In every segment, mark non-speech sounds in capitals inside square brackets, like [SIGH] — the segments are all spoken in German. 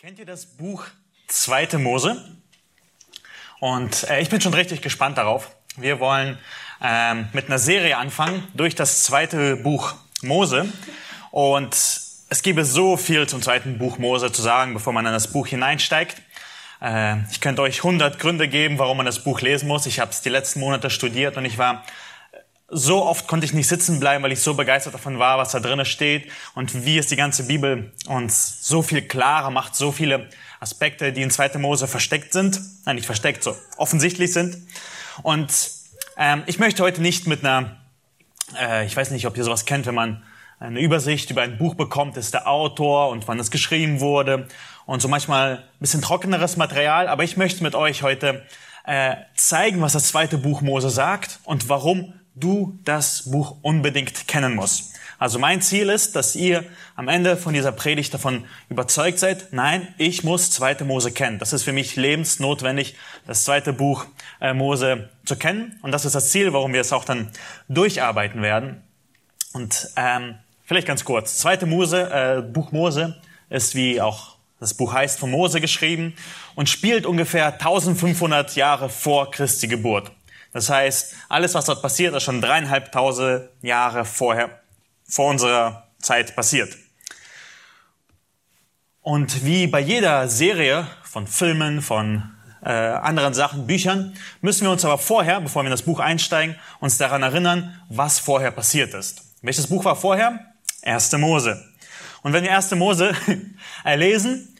Kennt ihr das Buch Zweite Mose? Und äh, ich bin schon richtig gespannt darauf. Wir wollen ähm, mit einer Serie anfangen durch das zweite Buch Mose. Und es gäbe so viel zum zweiten Buch Mose zu sagen, bevor man in das Buch hineinsteigt. Äh, ich könnte euch 100 Gründe geben, warum man das Buch lesen muss. Ich habe es die letzten Monate studiert und ich war so oft konnte ich nicht sitzen bleiben, weil ich so begeistert davon war, was da drinnen steht und wie es die ganze Bibel uns so viel klarer macht, so viele Aspekte, die in 2. Mose versteckt sind, nein, nicht versteckt, so offensichtlich sind. Und ähm, ich möchte heute nicht mit einer, äh, ich weiß nicht, ob ihr sowas kennt, wenn man eine Übersicht über ein Buch bekommt, ist der Autor und wann es geschrieben wurde und so manchmal ein bisschen trockeneres Material, aber ich möchte mit euch heute äh, zeigen, was das zweite Buch Mose sagt und warum du das Buch unbedingt kennen musst. Also mein Ziel ist, dass ihr am Ende von dieser Predigt davon überzeugt seid, nein, ich muss zweite Mose kennen. Das ist für mich lebensnotwendig, das zweite Buch äh, Mose zu kennen. Und das ist das Ziel, warum wir es auch dann durcharbeiten werden. Und ähm, vielleicht ganz kurz. Zweite Mose, äh, Buch Mose ist wie auch das Buch heißt von Mose geschrieben und spielt ungefähr 1500 Jahre vor Christi Geburt. Das heißt, alles, was dort passiert, ist schon dreieinhalbtausend Jahre vorher, vor unserer Zeit passiert. Und wie bei jeder Serie von Filmen, von äh, anderen Sachen, Büchern, müssen wir uns aber vorher, bevor wir in das Buch einsteigen, uns daran erinnern, was vorher passiert ist. Welches Buch war vorher? Erste Mose. Und wenn wir Erste Mose [LAUGHS] lesen,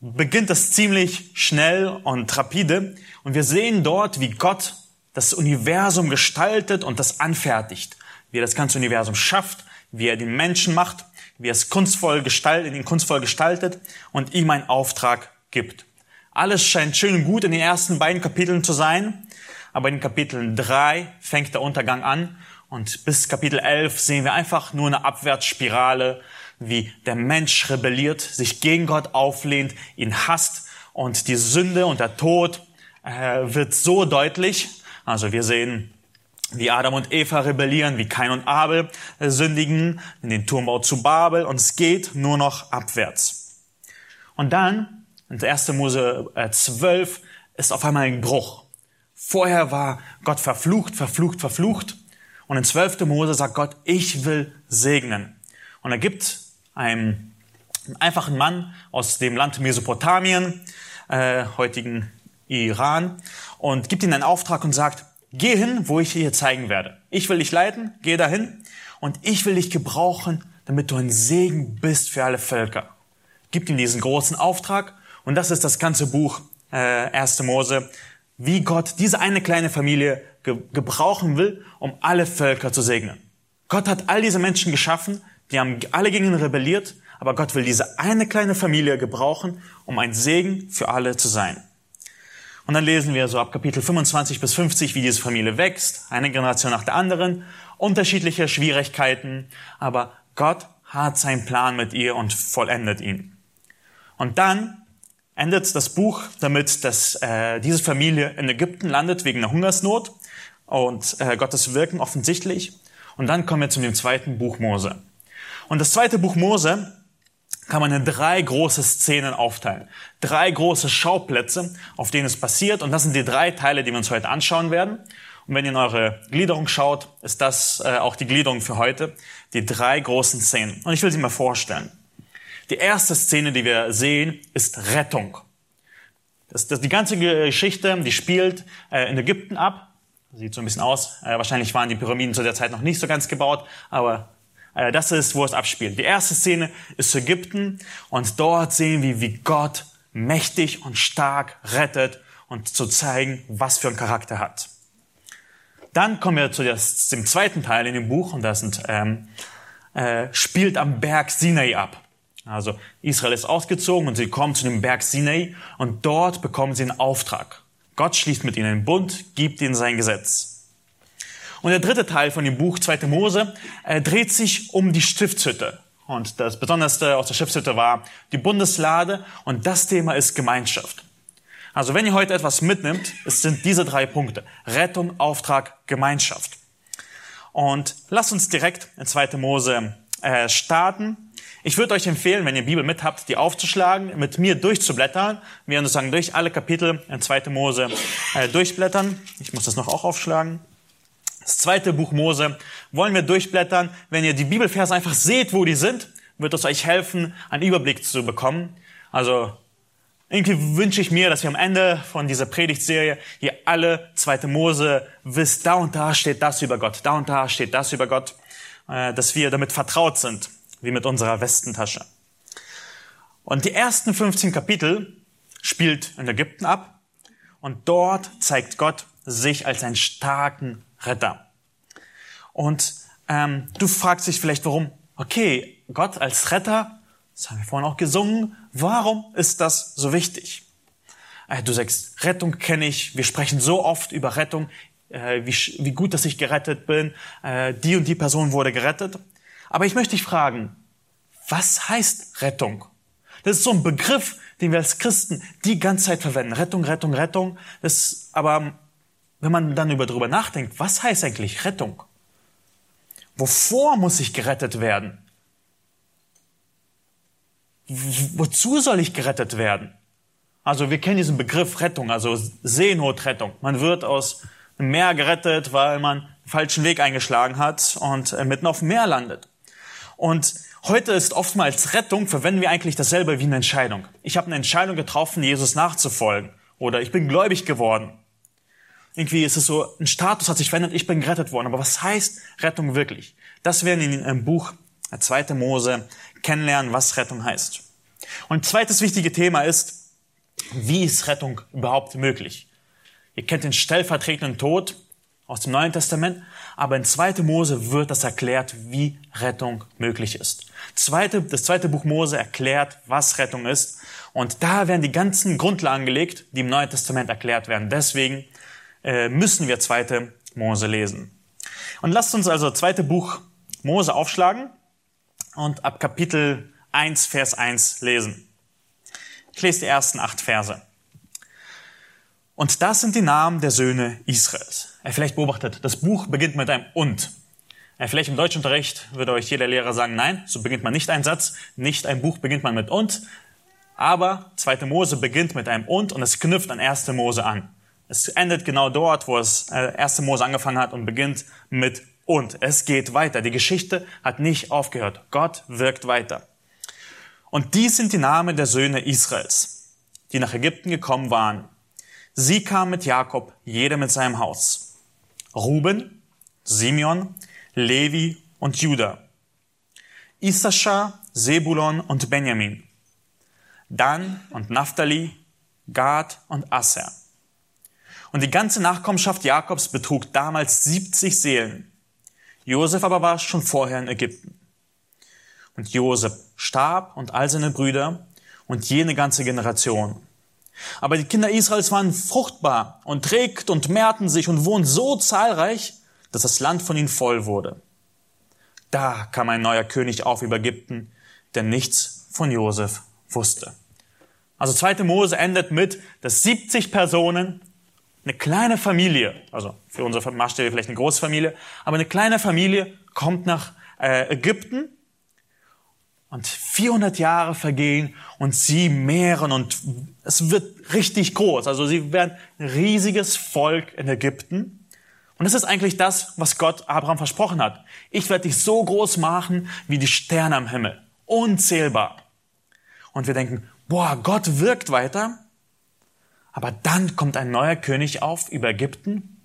beginnt es ziemlich schnell und rapide. Und wir sehen dort, wie Gott das Universum gestaltet und das anfertigt. Wie er das ganze Universum schafft, wie er den Menschen macht, wie er es kunstvoll gestaltet, ihn kunstvoll gestaltet und ihm einen Auftrag gibt. Alles scheint schön und gut in den ersten beiden Kapiteln zu sein, aber in Kapitel 3 fängt der Untergang an und bis Kapitel 11 sehen wir einfach nur eine Abwärtsspirale, wie der Mensch rebelliert, sich gegen Gott auflehnt, ihn hasst und die Sünde und der Tod äh, wird so deutlich, also wir sehen, wie Adam und Eva rebellieren, wie Kain und Abel sündigen, in den Turmbau zu Babel und es geht nur noch abwärts. Und dann, in 1. Mose 12, äh, ist auf einmal ein Bruch. Vorher war Gott verflucht, verflucht, verflucht. Und in 12. Mose sagt Gott, ich will segnen. Und er gibt einem einfachen Mann aus dem Land Mesopotamien, äh, heutigen Iran, und gibt ihnen einen Auftrag und sagt, geh hin, wo ich dir zeigen werde. Ich will dich leiten, geh dahin und ich will dich gebrauchen, damit du ein Segen bist für alle Völker. Gibt ihm diesen großen Auftrag und das ist das ganze Buch äh, 1. Mose, wie Gott diese eine kleine Familie ge gebrauchen will, um alle Völker zu segnen. Gott hat all diese Menschen geschaffen, die haben alle gegen ihn rebelliert, aber Gott will diese eine kleine Familie gebrauchen, um ein Segen für alle zu sein. Und dann lesen wir so ab Kapitel 25 bis 50, wie diese Familie wächst, eine Generation nach der anderen, unterschiedliche Schwierigkeiten, aber Gott hat seinen Plan mit ihr und vollendet ihn. Und dann endet das Buch damit, dass äh, diese Familie in Ägypten landet wegen einer Hungersnot und äh, Gottes Wirken offensichtlich. Und dann kommen wir zu dem zweiten Buch Mose. Und das zweite Buch Mose kann man in drei große Szenen aufteilen. Drei große Schauplätze, auf denen es passiert. Und das sind die drei Teile, die wir uns heute anschauen werden. Und wenn ihr in eure Gliederung schaut, ist das äh, auch die Gliederung für heute. Die drei großen Szenen. Und ich will sie mal vorstellen. Die erste Szene, die wir sehen, ist Rettung. Das, das, die ganze Geschichte, die spielt äh, in Ägypten ab. Sieht so ein bisschen aus. Äh, wahrscheinlich waren die Pyramiden zu der Zeit noch nicht so ganz gebaut, aber äh, das ist, wo es abspielt. Die erste Szene ist Ägypten und dort sehen wir, wie Gott mächtig und stark rettet und zu zeigen, was für einen Charakter hat. Dann kommen wir zu dem zweiten Teil in dem Buch und das sind, ähm, äh, spielt am Berg Sinai ab. Also Israel ist ausgezogen und sie kommen zu dem Berg Sinai und dort bekommen sie einen Auftrag. Gott schließt mit ihnen einen Bund, gibt ihnen sein Gesetz. Und der dritte Teil von dem Buch, 2. Mose, äh, dreht sich um die Stiftshütte. Und das Besonderste aus der Stiftshütte war die Bundeslade und das Thema ist Gemeinschaft. Also wenn ihr heute etwas mitnimmt, es sind diese drei Punkte. Rettung, Auftrag, Gemeinschaft. Und lasst uns direkt in 2. Mose äh, starten. Ich würde euch empfehlen, wenn ihr Bibel mit habt, die aufzuschlagen, mit mir durchzublättern. Wir werden sozusagen durch alle Kapitel in 2. Mose äh, durchblättern. Ich muss das noch auch aufschlagen. Das zweite Buch Mose wollen wir durchblättern. Wenn ihr die Bibelverse einfach seht, wo die sind, wird es euch helfen, einen Überblick zu bekommen. Also irgendwie wünsche ich mir, dass wir am Ende von dieser Predigtserie hier alle zweite Mose wisst, da und da steht das über Gott, da und da steht das über Gott, äh, dass wir damit vertraut sind, wie mit unserer Westentasche. Und die ersten 15 Kapitel spielt in Ägypten ab und dort zeigt Gott sich als einen starken Retter. Und ähm, du fragst dich vielleicht, warum, okay, Gott als Retter, das haben wir vorhin auch gesungen. Warum ist das so wichtig? Äh, du sagst, Rettung kenne ich. Wir sprechen so oft über Rettung, äh, wie, wie gut, dass ich gerettet bin. Äh, die und die Person wurde gerettet. Aber ich möchte dich fragen, was heißt Rettung? Das ist so ein Begriff, den wir als Christen die ganze Zeit verwenden. Rettung, Rettung, Rettung. Das, aber wenn man dann über darüber nachdenkt, was heißt eigentlich Rettung? Wovor muss ich gerettet werden? wozu soll ich gerettet werden? Also wir kennen diesen Begriff Rettung, also Seenotrettung. Man wird aus dem Meer gerettet, weil man den falschen Weg eingeschlagen hat und äh, mitten auf dem Meer landet. Und heute ist oftmals Rettung, verwenden wir eigentlich dasselbe wie eine Entscheidung. Ich habe eine Entscheidung getroffen, Jesus nachzufolgen. Oder ich bin gläubig geworden. Irgendwie ist es so, ein Status hat sich verändert, ich bin gerettet worden. Aber was heißt Rettung wirklich? Das werden in im Buch 2. Mose kennenlernen, was Rettung heißt. Und zweites wichtige Thema ist, wie ist Rettung überhaupt möglich? Ihr kennt den stellvertretenden Tod aus dem Neuen Testament, aber in 2. Mose wird das erklärt, wie Rettung möglich ist. Zweite, das zweite Buch Mose erklärt, was Rettung ist. Und da werden die ganzen Grundlagen gelegt, die im Neuen Testament erklärt werden. Deswegen äh, müssen wir 2. Mose lesen. Und lasst uns also zweite Buch Mose aufschlagen und ab Kapitel 1, Vers 1 lesen. Ich lese die ersten acht Verse. Und das sind die Namen der Söhne Israels. Er vielleicht beobachtet, das Buch beginnt mit einem Und. Er vielleicht im Deutschunterricht würde euch jeder Lehrer sagen, nein, so beginnt man nicht einen Satz, nicht ein Buch beginnt man mit Und. Aber 2. Mose beginnt mit einem Und und es knüpft an 1. Mose an. Es endet genau dort, wo es 1. Äh, Mose angefangen hat und beginnt mit und es geht weiter. Die Geschichte hat nicht aufgehört. Gott wirkt weiter. Und dies sind die Namen der Söhne Israels, die nach Ägypten gekommen waren. Sie kamen mit Jakob, jeder mit seinem Haus. Ruben, Simeon, Levi und Judah. Issachar, Sebulon und Benjamin. Dan und Naphtali, Gad und Asser. Und die ganze Nachkommenschaft Jakobs betrug damals 70 Seelen. Josef aber war schon vorher in Ägypten. Und Josef starb und all seine Brüder und jene ganze Generation. Aber die Kinder Israels waren fruchtbar und trägt und mehrten sich und wurden so zahlreich, dass das Land von ihnen voll wurde. Da kam ein neuer König auf über Ägypten, der nichts von Josef wusste. Also zweite Mose endet mit, dass 70 Personen eine kleine Familie, also für unsere Maßstäbe vielleicht eine Großfamilie, aber eine kleine Familie kommt nach äh, Ägypten und 400 Jahre vergehen und sie mehren und es wird richtig groß. Also sie werden ein riesiges Volk in Ägypten. Und das ist eigentlich das, was Gott Abraham versprochen hat. Ich werde dich so groß machen wie die Sterne am Himmel. Unzählbar. Und wir denken, boah, Gott wirkt weiter. Aber dann kommt ein neuer König auf über Ägypten,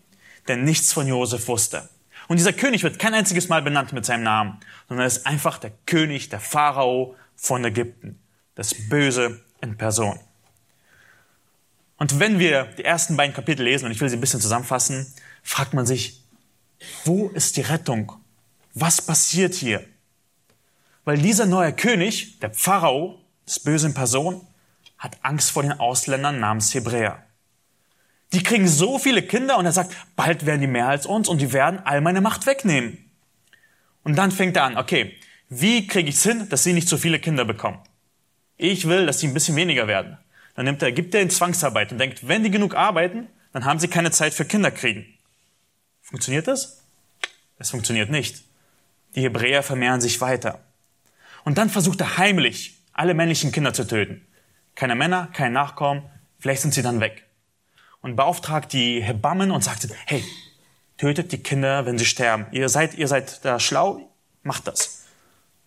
der nichts von Josef wusste. Und dieser König wird kein einziges Mal benannt mit seinem Namen, sondern er ist einfach der König, der Pharao von Ägypten. Das Böse in Person. Und wenn wir die ersten beiden Kapitel lesen, und ich will sie ein bisschen zusammenfassen, fragt man sich, wo ist die Rettung? Was passiert hier? Weil dieser neue König, der Pharao, das Böse in Person, hat Angst vor den Ausländern namens Hebräer. Die kriegen so viele Kinder und er sagt, bald werden die mehr als uns und die werden all meine Macht wegnehmen. Und dann fängt er an, okay, wie kriege ich es hin, dass sie nicht so viele Kinder bekommen? Ich will, dass sie ein bisschen weniger werden. Dann nimmt er, gibt er in Zwangsarbeit und denkt, wenn die genug arbeiten, dann haben sie keine Zeit für Kinder kriegen. Funktioniert das? Es funktioniert nicht. Die Hebräer vermehren sich weiter. Und dann versucht er heimlich, alle männlichen Kinder zu töten. Keine Männer, kein Nachkommen, vielleicht sind sie dann weg. Und beauftragt die Hebammen und sagt, hey, tötet die Kinder, wenn sie sterben. Ihr seid, ihr seid da schlau, macht das.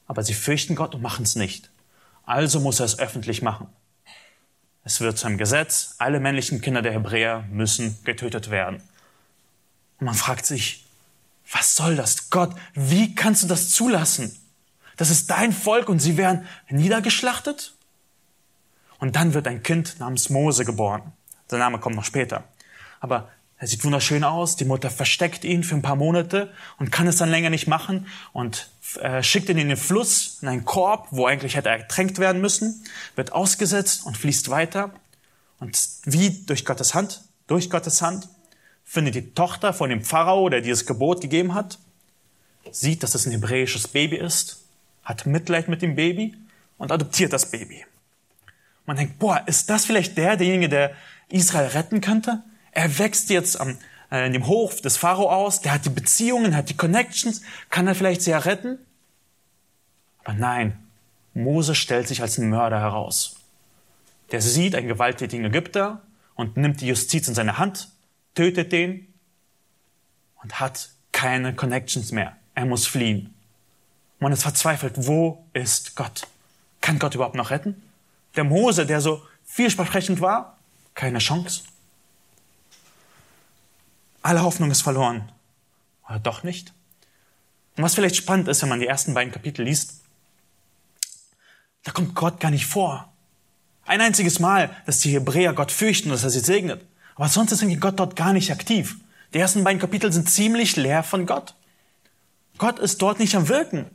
Aber sie fürchten Gott und machen es nicht. Also muss er es öffentlich machen. Es wird zu einem Gesetz, alle männlichen Kinder der Hebräer müssen getötet werden. Und man fragt sich, was soll das? Gott, wie kannst du das zulassen? Das ist dein Volk und sie werden niedergeschlachtet? Und dann wird ein Kind namens Mose geboren. Der Name kommt noch später. Aber er sieht wunderschön aus. Die Mutter versteckt ihn für ein paar Monate und kann es dann länger nicht machen und äh, schickt ihn in den Fluss, in einen Korb, wo eigentlich hätte er ertränkt werden müssen, wird ausgesetzt und fließt weiter. Und wie durch Gottes Hand, durch Gottes Hand, findet die Tochter von dem Pharao, der dieses Gebot gegeben hat, sieht, dass es ein hebräisches Baby ist, hat Mitleid mit dem Baby und adoptiert das Baby. Man denkt, boah, ist das vielleicht der, derjenige, der Israel retten könnte? Er wächst jetzt am, äh, in dem Hof des Pharao aus, der hat die Beziehungen, hat die Connections, kann er vielleicht sie ja retten? Aber nein, Mose stellt sich als ein Mörder heraus. Der sieht einen gewalttätigen Ägypter und nimmt die Justiz in seine Hand, tötet den und hat keine Connections mehr. Er muss fliehen. Man ist verzweifelt. Wo ist Gott? Kann Gott überhaupt noch retten? Der Mose, der so vielversprechend war, keine Chance. Alle Hoffnung ist verloren. Oder doch nicht? Und was vielleicht spannend ist, wenn man die ersten beiden Kapitel liest, da kommt Gott gar nicht vor. Ein einziges Mal, dass die Hebräer Gott fürchten, dass er sie segnet. Aber sonst ist irgendwie Gott dort gar nicht aktiv. Die ersten beiden Kapitel sind ziemlich leer von Gott. Gott ist dort nicht am Wirken.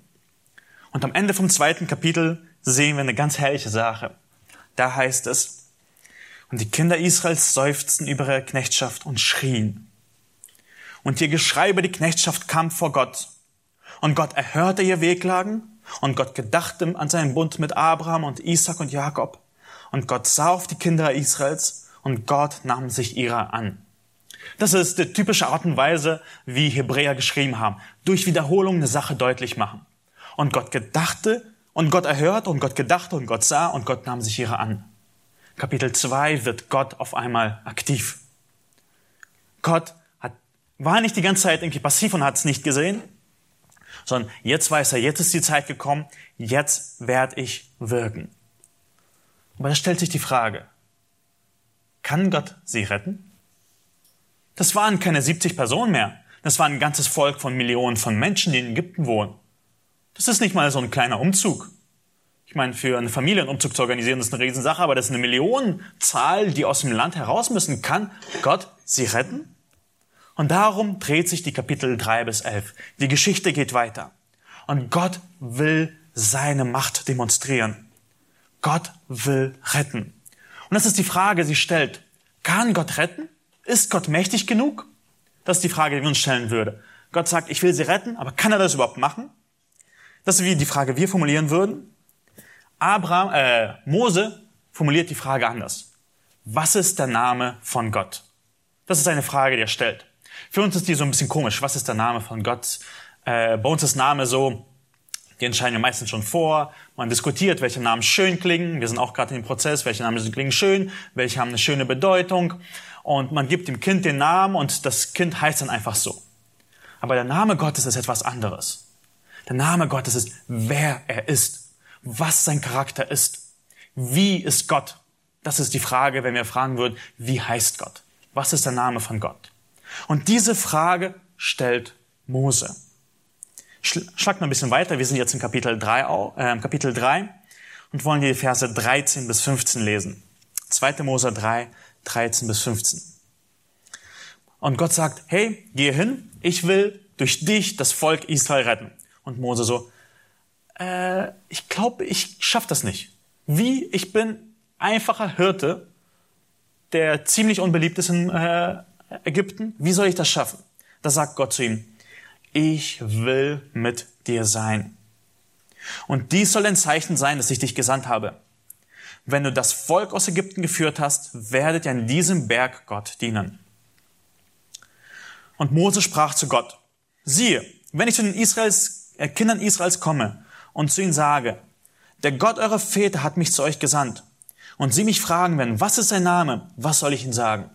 Und am Ende vom zweiten Kapitel sehen wir eine ganz herrliche Sache. Da heißt es, und die Kinder Israels seufzten über ihre Knechtschaft und schrien. Und ihr Geschrei über die Knechtschaft kam vor Gott. Und Gott erhörte ihr Wehklagen, und Gott gedachte an seinen Bund mit Abraham und Isaac und Jakob. Und Gott sah auf die Kinder Israels, und Gott nahm sich ihrer an. Das ist die typische Art und Weise, wie Hebräer geschrieben haben. Durch Wiederholung eine Sache deutlich machen. Und Gott gedachte und Gott erhört und Gott gedachte und Gott sah und Gott nahm sich ihrer an. Kapitel 2 wird Gott auf einmal aktiv. Gott hat, war nicht die ganze Zeit irgendwie passiv und hat es nicht gesehen, sondern jetzt weiß er, jetzt ist die Zeit gekommen, jetzt werde ich wirken. Aber da stellt sich die Frage, kann Gott sie retten? Das waren keine 70 Personen mehr. Das war ein ganzes Volk von Millionen von Menschen, die in Ägypten wohnen. Das ist nicht mal so ein kleiner Umzug. Ich meine, für eine Familie einen Umzug zu organisieren, ist eine Riesensache, aber das ist eine Millionenzahl, die aus dem Land heraus müssen. Kann Gott sie retten? Und darum dreht sich die Kapitel 3 bis 11. Die Geschichte geht weiter. Und Gott will seine Macht demonstrieren. Gott will retten. Und das ist die Frage, sie stellt. Kann Gott retten? Ist Gott mächtig genug? Das ist die Frage, die wir uns stellen würden. Gott sagt, ich will sie retten, aber kann er das überhaupt machen? Das ist wie die Frage wir formulieren würden. Abraham, äh, Mose formuliert die Frage anders. Was ist der Name von Gott? Das ist eine Frage, die er stellt. Für uns ist die so ein bisschen komisch. Was ist der Name von Gott? Äh, bei uns ist Name so, die entscheiden wir meistens schon vor. Man diskutiert, welche Namen schön klingen. Wir sind auch gerade in dem Prozess, welche Namen klingen schön, welche haben eine schöne Bedeutung. Und man gibt dem Kind den Namen und das Kind heißt dann einfach so. Aber der Name Gottes ist etwas anderes. Der Name Gottes ist, wer er ist, was sein Charakter ist. Wie ist Gott? Das ist die Frage, wenn wir fragen würden, wie heißt Gott? Was ist der Name von Gott? Und diese Frage stellt Mose. Schlag mal ein bisschen weiter. Wir sind jetzt im Kapitel 3, äh, Kapitel 3 und wollen die Verse 13 bis 15 lesen. 2. Mose 3, 13 bis 15. Und Gott sagt, hey, geh hin, ich will durch dich das Volk Israel retten. Und Mose so, äh, ich glaube, ich schaff das nicht. Wie? Ich bin einfacher Hirte, der ziemlich unbeliebt ist in äh, Ägypten. Wie soll ich das schaffen? Da sagt Gott zu ihm, ich will mit dir sein. Und dies soll ein Zeichen sein, dass ich dich gesandt habe. Wenn du das Volk aus Ägypten geführt hast, werdet ihr an diesem Berg Gott dienen. Und Mose sprach zu Gott, siehe, wenn ich zu den Israels, äh, Kindern Israels komme und zu ihnen sage, der Gott eurer Väter hat mich zu euch gesandt. Und sie mich fragen werden, was ist sein Name? Was soll ich ihnen sagen?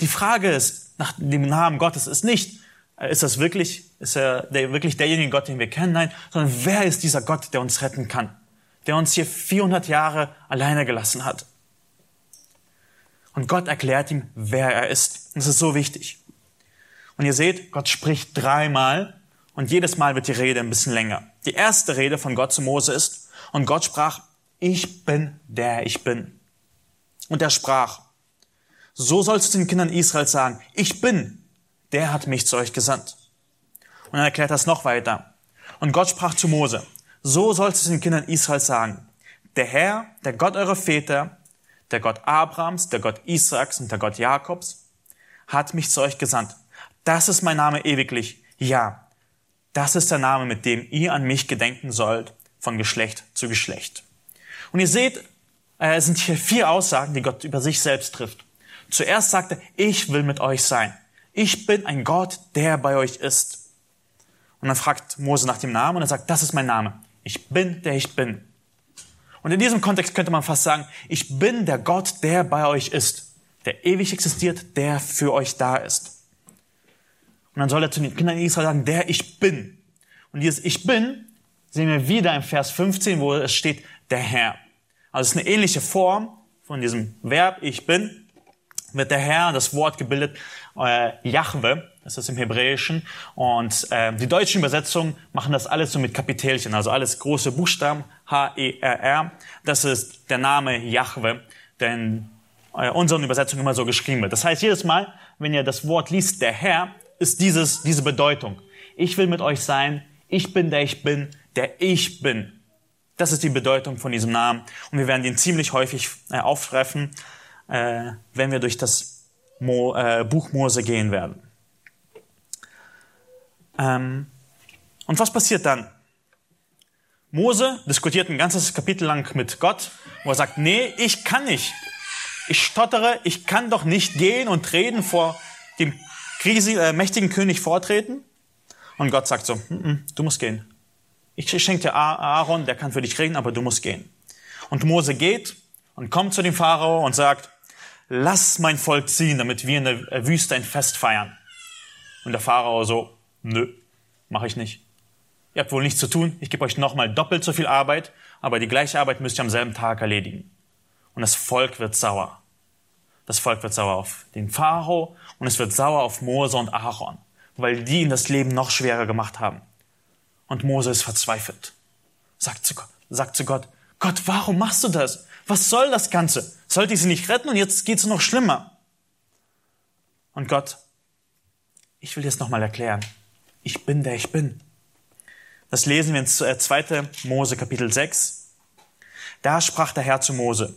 Die Frage ist, nach dem Namen Gottes ist nicht, ist das wirklich, ist er der, wirklich derjenige Gott, den wir kennen? Nein, sondern wer ist dieser Gott, der uns retten kann? Der uns hier 400 Jahre alleine gelassen hat. Und Gott erklärt ihm, wer er ist. das ist so wichtig. Und ihr seht, Gott spricht dreimal und jedes Mal wird die Rede ein bisschen länger. Die erste Rede von Gott zu Mose ist, und Gott sprach, ich bin der ich bin. Und er sprach, so sollst du den Kindern Israels sagen, ich bin, der hat mich zu euch gesandt. Und er erklärt das noch weiter. Und Gott sprach zu Mose, so sollst du den Kindern Israels sagen, der Herr, der Gott eurer Väter, der Gott Abrahams, der Gott Isaaks und der Gott Jakobs, hat mich zu euch gesandt. Das ist mein Name ewiglich. Ja, das ist der Name, mit dem ihr an mich gedenken sollt, von Geschlecht zu Geschlecht. Und ihr seht, äh, es sind hier vier Aussagen, die Gott über sich selbst trifft. Zuerst sagt er, ich will mit euch sein. Ich bin ein Gott, der bei euch ist. Und dann fragt Mose nach dem Namen und er sagt, das ist mein Name. Ich bin, der ich bin. Und in diesem Kontext könnte man fast sagen, ich bin der Gott, der bei euch ist, der ewig existiert, der für euch da ist. Und dann soll er zu den Kindern Israel sagen, der ich bin. Und dieses Ich bin sehen wir wieder im Vers 15, wo es steht, der Herr. Also es ist eine ähnliche Form von diesem Verb Ich bin, wird der Herr, das Wort gebildet, äh, Jahwe, das ist im Hebräischen. Und äh, die deutschen Übersetzungen machen das alles so mit Kapitelchen, also alles große Buchstaben, H-E-R-R. Das ist der Name Jahwe, der in äh, unseren Übersetzungen immer so geschrieben wird. Das heißt, jedes Mal, wenn ihr das Wort liest, der Herr, ist dieses, diese Bedeutung. Ich will mit euch sein, ich bin der ich bin, der ich bin. Das ist die Bedeutung von diesem Namen. Und wir werden ihn ziemlich häufig äh, auftreffen, äh, wenn wir durch das Mo, äh, Buch Mose gehen werden. Ähm, und was passiert dann? Mose diskutiert ein ganzes Kapitel lang mit Gott, wo er sagt, nee, ich kann nicht. Ich stottere, ich kann doch nicht gehen und reden vor dem Krisi, äh, mächtigen König vortreten. Und Gott sagt so, N mm, -n, mm, du musst gehen. Ich schenke dir Aaron, der kann für dich reden, aber du musst gehen. Und Mose geht und kommt zu dem Pharao und sagt, lass mein Volk ziehen, damit wir in der Wüste ein Fest feiern. Und der Pharao so, nö, mache ich nicht. Ihr habt wohl nichts zu tun, ich gebe euch nochmal doppelt so viel Arbeit, aber die gleiche Arbeit müsst ihr am selben Tag erledigen. Und das Volk wird sauer. Das Volk wird sauer auf den Pharao und es wird sauer auf Mose und Aaron, weil die ihm das Leben noch schwerer gemacht haben. Und Mose ist verzweifelt. Sagt zu, Gott, sagt zu Gott, Gott, warum machst du das? Was soll das Ganze? Sollte ich sie nicht retten und jetzt geht es noch schlimmer? Und Gott, ich will dir es nochmal erklären. Ich bin der ich bin. Das lesen wir in 2. Äh, Mose Kapitel 6. Da sprach der Herr zu Mose,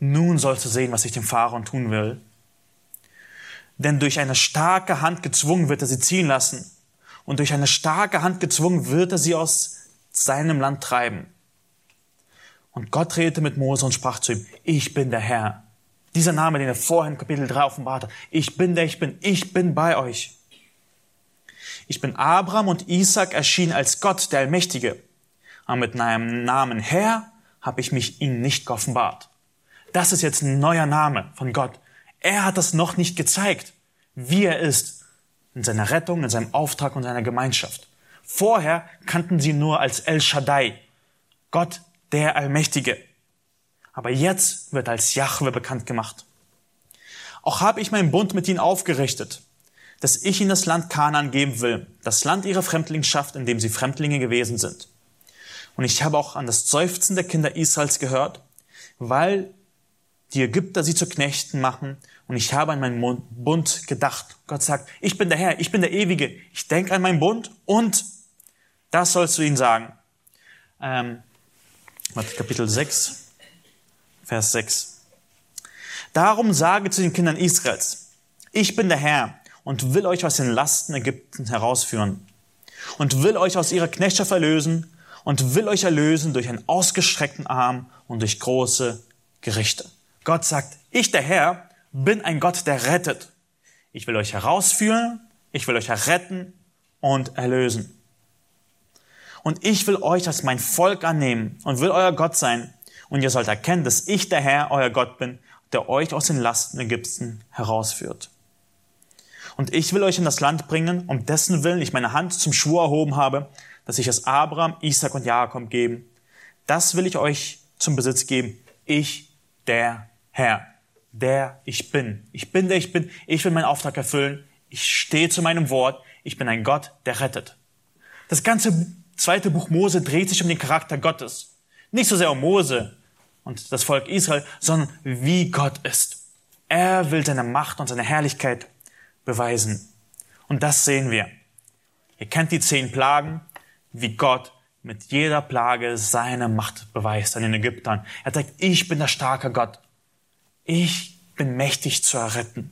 nun sollst du sehen, was ich dem Pharaon tun will. Denn durch eine starke Hand gezwungen wird er sie ziehen lassen und durch eine starke Hand gezwungen wird er sie aus seinem Land treiben. Und Gott redete mit Mose und sprach zu ihm, ich bin der Herr. Dieser Name, den er vorhin in Kapitel 3 offenbart hat. Ich bin der ich bin. Ich bin bei euch. Ich bin Abraham und Isaac erschien als Gott, der Allmächtige. Aber mit meinem Namen Herr habe ich mich ihnen nicht geoffenbart. Das ist jetzt ein neuer Name von Gott. Er hat das noch nicht gezeigt, wie er ist in seiner Rettung, in seinem Auftrag und seiner Gemeinschaft. Vorher kannten sie nur als El Shaddai, Gott der Allmächtige. Aber jetzt wird als Jahwe bekannt gemacht. Auch habe ich meinen Bund mit ihnen aufgerichtet, dass ich ihnen das Land Kanaan geben will, das Land ihrer Fremdlingschaft, in dem sie Fremdlinge gewesen sind. Und ich habe auch an das Seufzen der Kinder Israels gehört, weil die Ägypter sie zu Knechten machen und ich habe an meinen Bund gedacht. Gott sagt, ich bin der Herr, ich bin der Ewige. Ich denke an meinen Bund und das sollst du ihnen sagen. Ähm, Kapitel 6, Vers 6. Darum sage zu den Kindern Israels, ich bin der Herr und will euch aus den Lasten Ägypten herausführen und will euch aus ihrer Knechtschaft erlösen und will euch erlösen durch einen ausgestreckten Arm und durch große Gerichte. Gott sagt, ich der Herr bin ein Gott, der rettet. Ich will euch herausführen, ich will euch erretten und erlösen. Und ich will euch als mein Volk annehmen und will euer Gott sein. Und ihr sollt erkennen, dass ich der Herr, euer Gott bin, der euch aus den Lasten Ägypten herausführt. Und ich will euch in das Land bringen, um dessen Willen ich meine Hand zum Schwur erhoben habe, dass ich es Abraham, Isaac und Jakob geben. Das will ich euch zum Besitz geben. Ich, der Herr, der ich bin. Ich bin, der ich bin. Ich will meinen Auftrag erfüllen. Ich stehe zu meinem Wort. Ich bin ein Gott, der rettet. Das ganze zweite Buch Mose dreht sich um den Charakter Gottes. Nicht so sehr um Mose und das Volk Israel, sondern wie Gott ist. Er will seine Macht und seine Herrlichkeit beweisen. Und das sehen wir. Ihr kennt die zehn Plagen, wie Gott mit jeder Plage seine Macht beweist an den Ägyptern. Er sagt, ich bin der starke Gott. Ich bin mächtig zu erretten.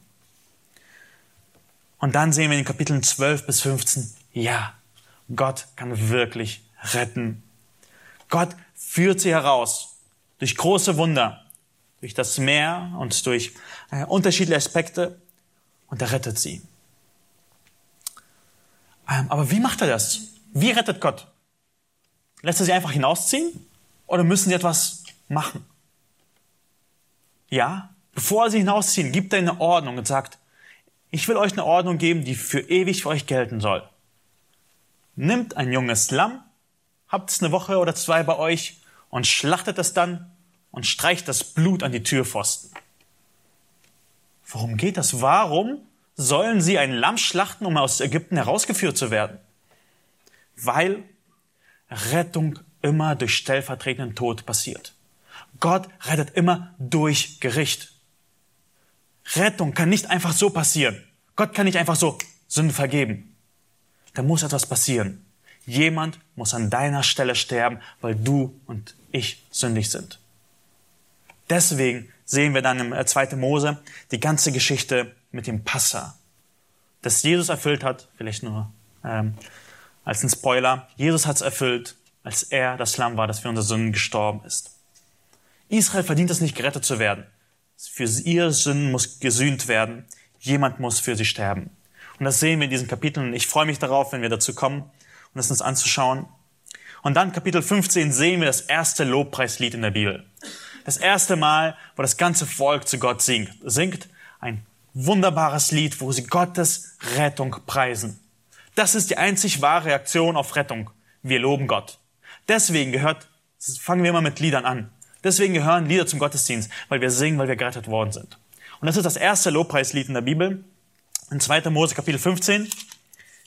Und dann sehen wir in den Kapiteln 12 bis 15, ja, Gott kann wirklich retten. Gott führt sie heraus durch große Wunder, durch das Meer und durch äh, unterschiedliche Aspekte und er rettet sie. Ähm, aber wie macht er das? Wie rettet Gott? Lässt er sie einfach hinausziehen oder müssen sie etwas machen? Ja, bevor sie hinausziehen, gibt er eine Ordnung und sagt, ich will euch eine Ordnung geben, die für ewig für euch gelten soll. Nimmt ein junges Lamm, habt es eine Woche oder zwei bei euch und schlachtet es dann und streicht das Blut an die Türpfosten. Worum geht das? Warum sollen sie ein Lamm schlachten, um aus Ägypten herausgeführt zu werden? Weil Rettung immer durch stellvertretenden Tod passiert. Gott rettet immer durch Gericht. Rettung kann nicht einfach so passieren. Gott kann nicht einfach so Sünden vergeben. Da muss etwas passieren. Jemand muss an deiner Stelle sterben, weil du und ich sündig sind. Deswegen sehen wir dann im 2. Äh, Mose die ganze Geschichte mit dem Passa, das Jesus erfüllt hat, vielleicht nur ähm, als ein Spoiler. Jesus hat es erfüllt, als er das Lamm war, das für unsere Sünden gestorben ist. Israel verdient es nicht, gerettet zu werden. Für ihre Sünden muss gesühnt werden. Jemand muss für sie sterben. Und das sehen wir in diesen Kapiteln. Ich freue mich darauf, wenn wir dazu kommen und es uns anzuschauen. Und dann Kapitel 15 sehen wir das erste Lobpreislied in der Bibel. Das erste Mal, wo das ganze Volk zu Gott singt. Singt ein wunderbares Lied, wo sie Gottes Rettung preisen. Das ist die einzig wahre Reaktion auf Rettung. Wir loben Gott. Deswegen gehört, fangen wir mal mit Liedern an. Deswegen gehören Lieder zum Gottesdienst, weil wir singen, weil wir gerettet worden sind. Und das ist das erste Lobpreislied in der Bibel. In 2. Mose Kapitel 15.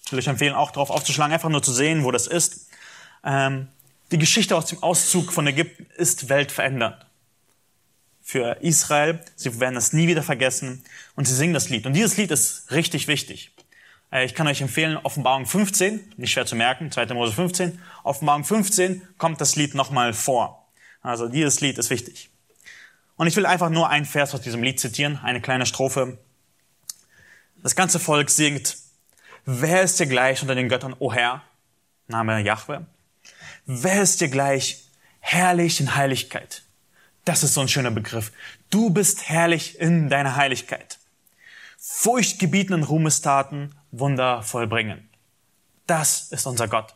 Ich will euch empfehlen, auch darauf aufzuschlagen, einfach nur zu sehen, wo das ist. Ähm, die Geschichte aus dem Auszug von Ägypten ist weltverändernd. Für Israel, sie werden es nie wieder vergessen und sie singen das Lied. Und dieses Lied ist richtig wichtig. Äh, ich kann euch empfehlen, Offenbarung 15, nicht schwer zu merken, 2. Mose 15. Offenbarung 15 kommt das Lied nochmal vor. Also dieses Lied ist wichtig. Und ich will einfach nur einen Vers aus diesem Lied zitieren, eine kleine Strophe. Das ganze Volk singt, wer ist dir gleich unter den Göttern, o Herr? Name Jahwe. Wer ist dir gleich herrlich in Heiligkeit? Das ist so ein schöner Begriff. Du bist herrlich in deiner Heiligkeit. Furchtgebietenden Ruhmestaten Wunder vollbringen. Das ist unser Gott.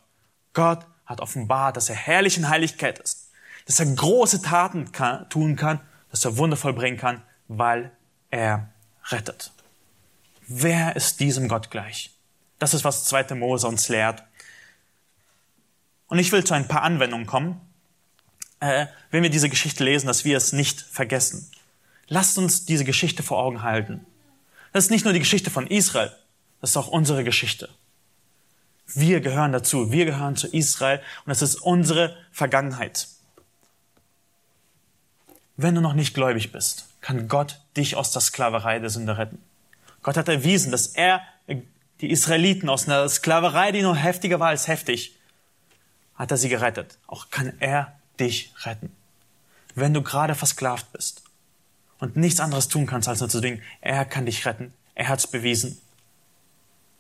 Gott hat offenbart, dass er herrlich in Heiligkeit ist, dass er große Taten kann, tun kann, dass er Wunder vollbringen kann, weil er rettet. Wer ist diesem Gott gleich? Das ist, was 2. Mose uns lehrt. Und ich will zu ein paar Anwendungen kommen, äh, wenn wir diese Geschichte lesen, dass wir es nicht vergessen. Lasst uns diese Geschichte vor Augen halten. Das ist nicht nur die Geschichte von Israel, das ist auch unsere Geschichte. Wir gehören dazu. Wir gehören zu Israel und das ist unsere Vergangenheit. Wenn du noch nicht gläubig bist, kann Gott dich aus der Sklaverei der Sünde retten. Gott hat erwiesen, dass er die Israeliten aus einer Sklaverei, die nur heftiger war als heftig, hat er sie gerettet. Auch kann er dich retten. Wenn du gerade versklavt bist und nichts anderes tun kannst, als nur zu denken, er kann dich retten. Er hat es bewiesen.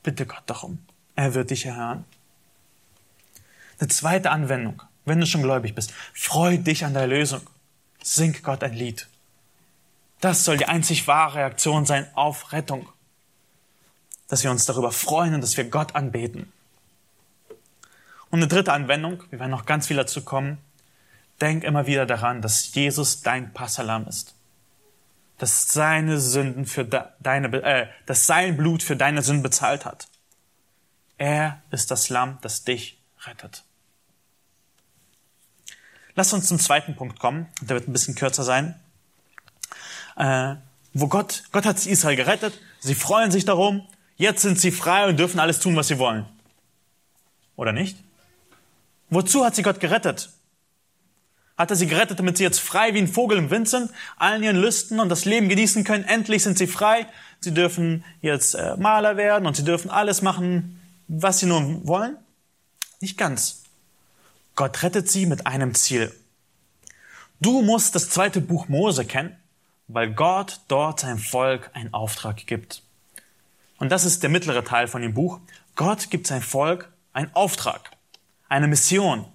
Bitte Gott darum. Er wird dich erhören. Eine zweite Anwendung, wenn du schon gläubig bist, freu dich an der Erlösung. Sing Gott ein Lied. Das soll die einzig wahre Reaktion sein auf Rettung. Dass wir uns darüber freuen und dass wir Gott anbeten. Und eine dritte Anwendung, wir werden noch ganz viel dazu kommen. Denk immer wieder daran, dass Jesus dein Passalam ist. Dass seine Sünden für deine, äh, dass sein Blut für deine Sünden bezahlt hat. Er ist das Lamm, das dich rettet. Lass uns zum zweiten Punkt kommen. Der wird ein bisschen kürzer sein. Äh, wo Gott, Gott hat Israel gerettet. Sie freuen sich darum. Jetzt sind sie frei und dürfen alles tun, was sie wollen. Oder nicht? Wozu hat sie Gott gerettet? Hat er sie gerettet, damit sie jetzt frei wie ein Vogel im Wind sind, allen ihren Lüsten und das Leben genießen können? Endlich sind sie frei. Sie dürfen jetzt äh, Maler werden und sie dürfen alles machen, was sie nur wollen? Nicht ganz. Gott rettet sie mit einem Ziel. Du musst das zweite Buch Mose kennen, weil Gott dort seinem Volk einen Auftrag gibt. Und das ist der mittlere Teil von dem Buch. Gott gibt sein Volk einen Auftrag, eine Mission.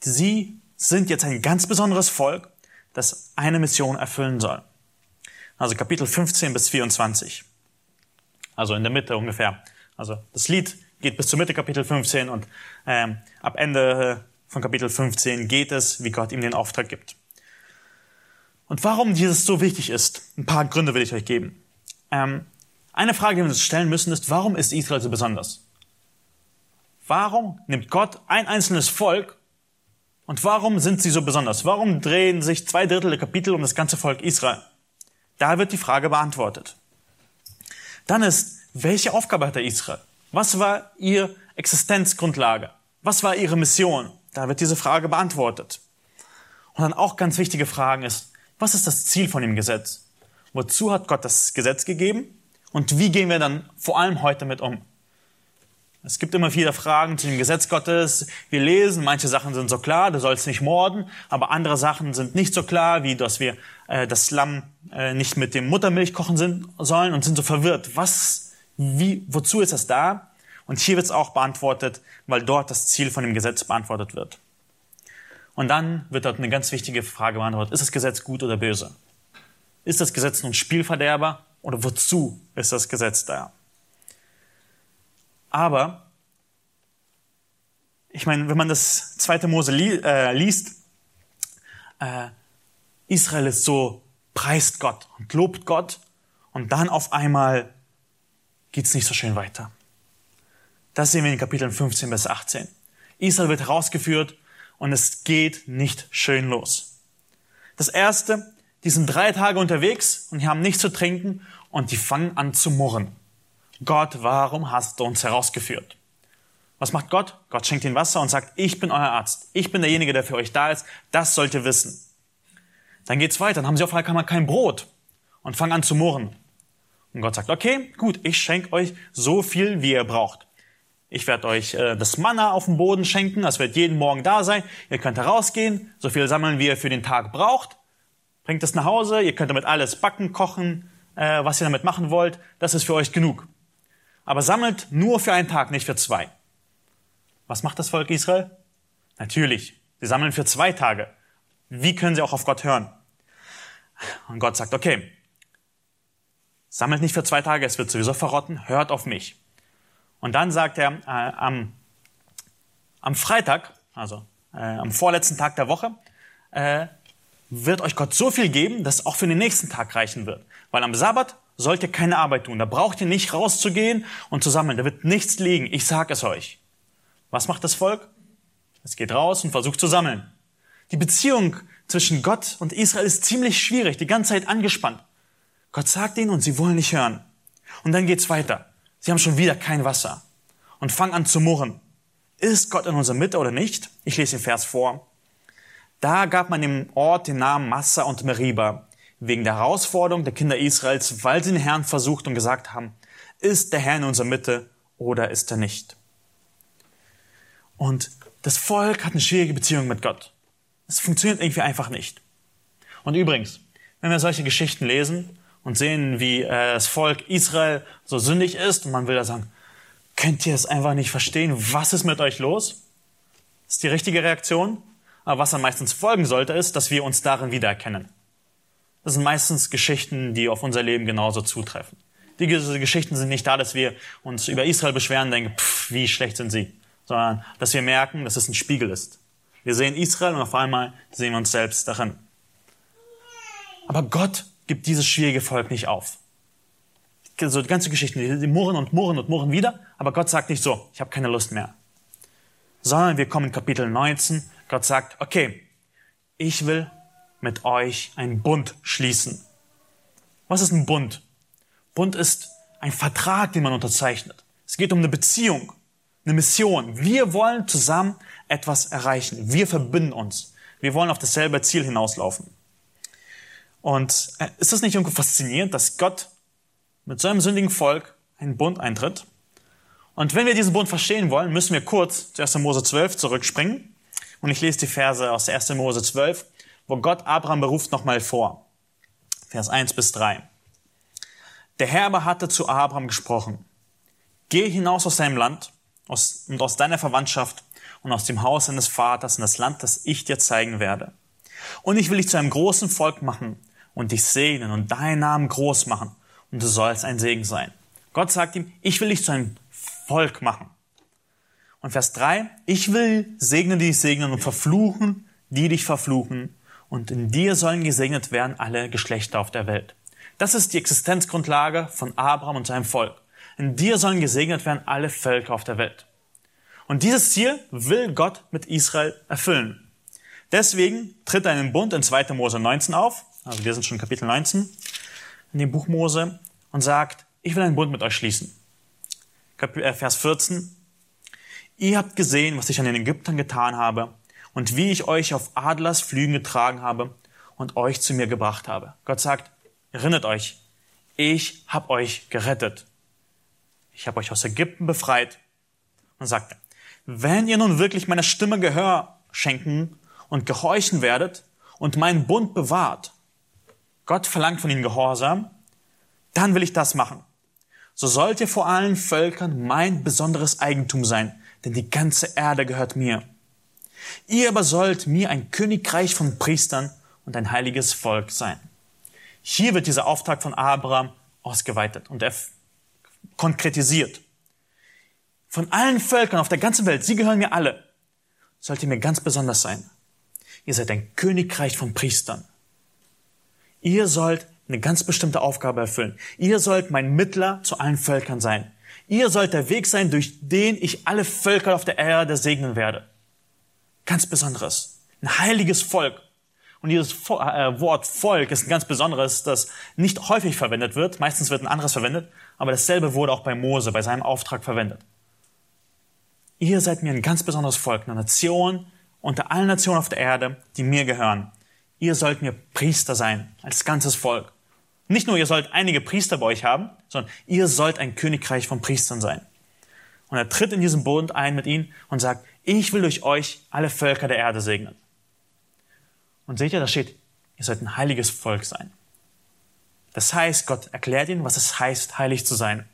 Sie sind jetzt ein ganz besonderes Volk, das eine Mission erfüllen soll. Also Kapitel 15 bis 24. Also in der Mitte ungefähr. Also das Lied geht bis zur Mitte Kapitel 15 und ähm, ab Ende von Kapitel 15 geht es, wie Gott ihm den Auftrag gibt. Und warum dieses so wichtig ist, ein paar Gründe will ich euch geben. Ähm, eine Frage, die wir uns stellen müssen, ist, warum ist Israel so besonders? Warum nimmt Gott ein einzelnes Volk und warum sind sie so besonders? Warum drehen sich zwei Drittel der Kapitel um das ganze Volk Israel? Da wird die Frage beantwortet. Dann ist, welche Aufgabe hatte Israel? Was war ihre Existenzgrundlage? Was war ihre Mission? Da wird diese Frage beantwortet. Und dann auch ganz wichtige Fragen ist, was ist das Ziel von dem Gesetz? Wozu hat Gott das Gesetz gegeben? Und wie gehen wir dann vor allem heute mit um? Es gibt immer viele Fragen zu dem Gesetz Gottes. Wir lesen, manche Sachen sind so klar, du sollst nicht morden, aber andere Sachen sind nicht so klar, wie dass wir äh, das Lamm äh, nicht mit dem Muttermilch kochen sind, sollen und sind so verwirrt. Was wie, wozu ist das da? Und hier wird es auch beantwortet, weil dort das Ziel von dem Gesetz beantwortet wird. Und dann wird dort eine ganz wichtige Frage beantwortet. Ist das Gesetz gut oder böse? Ist das Gesetz nun Spielverderber oder wozu ist das Gesetz da? Aber, ich meine, wenn man das zweite Mose li äh, liest, äh, Israel ist so, preist Gott und lobt Gott und dann auf einmal geht es nicht so schön weiter. Das sehen wir in Kapiteln 15 bis 18. Israel wird herausgeführt und es geht nicht schön los. Das erste, die sind drei Tage unterwegs und die haben nichts zu trinken und die fangen an zu murren. Gott, warum hast du uns herausgeführt? Was macht Gott? Gott schenkt ihnen Wasser und sagt, ich bin euer Arzt. Ich bin derjenige, der für euch da ist. Das sollt ihr wissen. Dann geht's weiter. Dann haben sie auf einmal kein Brot und fangen an zu murren. Und Gott sagt, okay, gut, ich schenke euch so viel, wie ihr braucht. Ich werde euch äh, das Manna auf dem Boden schenken, das wird jeden Morgen da sein. Ihr könnt herausgehen, so viel sammeln, wie ihr für den Tag braucht. Bringt es nach Hause, ihr könnt damit alles backen, kochen, äh, was ihr damit machen wollt. Das ist für euch genug. Aber sammelt nur für einen Tag, nicht für zwei. Was macht das Volk Israel? Natürlich, sie sammeln für zwei Tage. Wie können sie auch auf Gott hören? Und Gott sagt, okay, Sammelt nicht für zwei Tage, es wird sowieso verrotten, hört auf mich. Und dann sagt er äh, am, am Freitag, also äh, am vorletzten Tag der Woche, äh, wird euch Gott so viel geben, dass es auch für den nächsten Tag reichen wird. Weil am Sabbat sollt ihr keine Arbeit tun. Da braucht ihr nicht rauszugehen und zu sammeln. Da wird nichts liegen. Ich sag es euch. Was macht das Volk? Es geht raus und versucht zu sammeln. Die Beziehung zwischen Gott und Israel ist ziemlich schwierig, die ganze Zeit angespannt. Gott sagt ihnen und sie wollen nicht hören. Und dann geht's weiter. Sie haben schon wieder kein Wasser und fangen an zu murren. Ist Gott in unserer Mitte oder nicht? Ich lese den Vers vor. Da gab man dem Ort den Namen Massa und Meriba, wegen der Herausforderung der Kinder Israels, weil sie den Herrn versucht und gesagt haben, ist der Herr in unserer Mitte oder ist er nicht? Und das Volk hat eine schwierige Beziehung mit Gott. Es funktioniert irgendwie einfach nicht. Und übrigens, wenn wir solche Geschichten lesen, und sehen, wie äh, das Volk Israel so sündig ist und man will da sagen, könnt ihr es einfach nicht verstehen? Was ist mit euch los? Ist die richtige Reaktion. Aber was dann meistens folgen sollte, ist, dass wir uns darin wiedererkennen. Das sind meistens Geschichten, die auf unser Leben genauso zutreffen. Diese Geschichten sind nicht da, dass wir uns über Israel beschweren und denken, pff, wie schlecht sind sie. sondern dass wir merken, dass es ein Spiegel ist. Wir sehen Israel und auf einmal sehen wir uns selbst darin. Aber Gott gibt dieses schwierige Volk nicht auf. So die ganze Geschichte, die murren und murren und murren wieder, aber Gott sagt nicht so, ich habe keine Lust mehr. Sondern wir kommen in Kapitel 19, Gott sagt, okay, ich will mit euch einen Bund schließen. Was ist ein Bund? Bund ist ein Vertrag, den man unterzeichnet. Es geht um eine Beziehung, eine Mission. Wir wollen zusammen etwas erreichen. Wir verbinden uns. Wir wollen auf dasselbe Ziel hinauslaufen. Und äh, ist das nicht irgendwie faszinierend, dass Gott mit so einem sündigen Volk einen Bund eintritt? Und wenn wir diesen Bund verstehen wollen, müssen wir kurz zu 1. Mose 12 zurückspringen. Und ich lese die Verse aus 1. Mose 12, wo Gott Abraham beruft nochmal vor. Vers 1 bis 3. Der Herr aber hatte zu Abraham gesprochen. Geh hinaus aus deinem Land und aus deiner Verwandtschaft und aus dem Haus deines Vaters in das Land, das ich dir zeigen werde. Und ich will dich zu einem großen Volk machen und dich segnen und deinen Namen groß machen und du sollst ein Segen sein. Gott sagt ihm, ich will dich zu einem Volk machen. Und Vers 3, ich will segnen, die dich segnen und verfluchen, die dich verfluchen. Und in dir sollen gesegnet werden alle Geschlechter auf der Welt. Das ist die Existenzgrundlage von Abraham und seinem Volk. In dir sollen gesegnet werden alle Völker auf der Welt. Und dieses Ziel will Gott mit Israel erfüllen. Deswegen tritt er einen Bund in 2. Mose 19 auf, also wir sind schon Kapitel 19 in dem Buch Mose, und sagt, ich will einen Bund mit euch schließen. Äh, Vers 14. Ihr habt gesehen, was ich an den Ägyptern getan habe und wie ich euch auf Adlers Flügen getragen habe und euch zu mir gebracht habe. Gott sagt, erinnert euch, ich habe euch gerettet. Ich habe euch aus Ägypten befreit. Und sagte, wenn ihr nun wirklich meiner Stimme Gehör schenken und gehorchen werdet und meinen Bund bewahrt, Gott verlangt von ihnen Gehorsam, dann will ich das machen. So sollt ihr vor allen Völkern mein besonderes Eigentum sein, denn die ganze Erde gehört mir. Ihr aber sollt mir ein Königreich von Priestern und ein heiliges Volk sein. Hier wird dieser Auftrag von Abraham ausgeweitet und er konkretisiert. Von allen Völkern auf der ganzen Welt, sie gehören mir alle, sollt ihr mir ganz besonders sein. Ihr seid ein Königreich von Priestern. Ihr sollt eine ganz bestimmte Aufgabe erfüllen. Ihr sollt mein Mittler zu allen Völkern sein. Ihr sollt der Weg sein, durch den ich alle Völker auf der Erde segnen werde. Ganz Besonderes. Ein heiliges Volk. Und dieses äh, Wort Volk ist ein ganz besonderes, das nicht häufig verwendet wird. Meistens wird ein anderes verwendet. Aber dasselbe wurde auch bei Mose, bei seinem Auftrag verwendet. Ihr seid mir ein ganz besonderes Volk, eine Nation unter allen Nationen auf der Erde, die mir gehören. Ihr sollt mir Priester sein, als ganzes Volk. Nicht nur ihr sollt einige Priester bei euch haben, sondern ihr sollt ein Königreich von Priestern sein. Und er tritt in diesen Bund ein mit ihnen und sagt, ich will durch euch alle Völker der Erde segnen. Und seht ihr, da steht, ihr sollt ein heiliges Volk sein. Das heißt, Gott erklärt ihnen, was es heißt, heilig zu sein.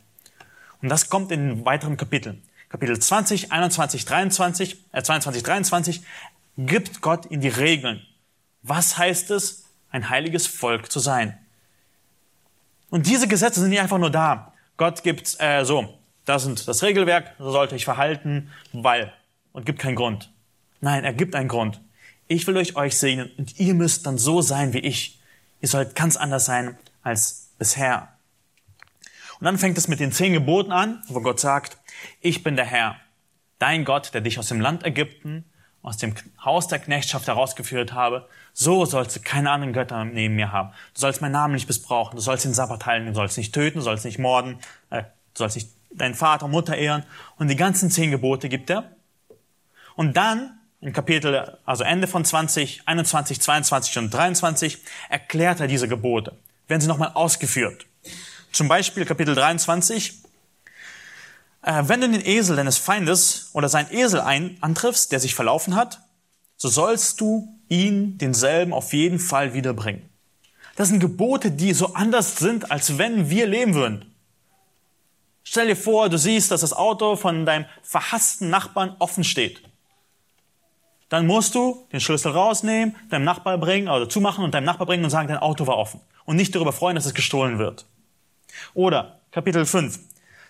Und das kommt in weiteren Kapiteln. Kapitel 20, 21, 23, äh 22, 23 gibt Gott ihnen die Regeln. Was heißt es, ein heiliges Volk zu sein? Und diese Gesetze sind nicht einfach nur da. Gott gibt äh, so, das sind das Regelwerk, so sollte ich verhalten, weil und gibt keinen Grund. Nein, er gibt einen Grund. Ich will euch euch segnen und ihr müsst dann so sein wie ich. Ihr sollt ganz anders sein als bisher. Und dann fängt es mit den zehn Geboten an, wo Gott sagt, ich bin der Herr, dein Gott, der dich aus dem Land Ägypten, aus dem Haus der Knechtschaft herausgeführt habe. So sollst du keine anderen Götter neben mir haben. Du sollst meinen Namen nicht missbrauchen. Du sollst den Sabbat halten. Du sollst nicht töten. Du sollst nicht morden. Äh, du sollst nicht deinen Vater und Mutter ehren. Und die ganzen zehn Gebote gibt er. Und dann, im Kapitel, also Ende von 20, 21, 22 und 23, erklärt er diese Gebote. Werden sie nochmal ausgeführt. Zum Beispiel Kapitel 23. Äh, wenn du den Esel deines Feindes oder sein Esel ein, antriffst, der sich verlaufen hat, so sollst du ihn denselben auf jeden Fall wiederbringen. Das sind Gebote, die so anders sind, als wenn wir leben würden. Stell dir vor, du siehst, dass das Auto von deinem verhassten Nachbarn offen steht dann musst du den Schlüssel rausnehmen, deinem Nachbar bringen, also zumachen und deinem Nachbar bringen und sagen, dein Auto war offen. Und nicht darüber freuen, dass es gestohlen wird. Oder Kapitel 5.